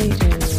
pages.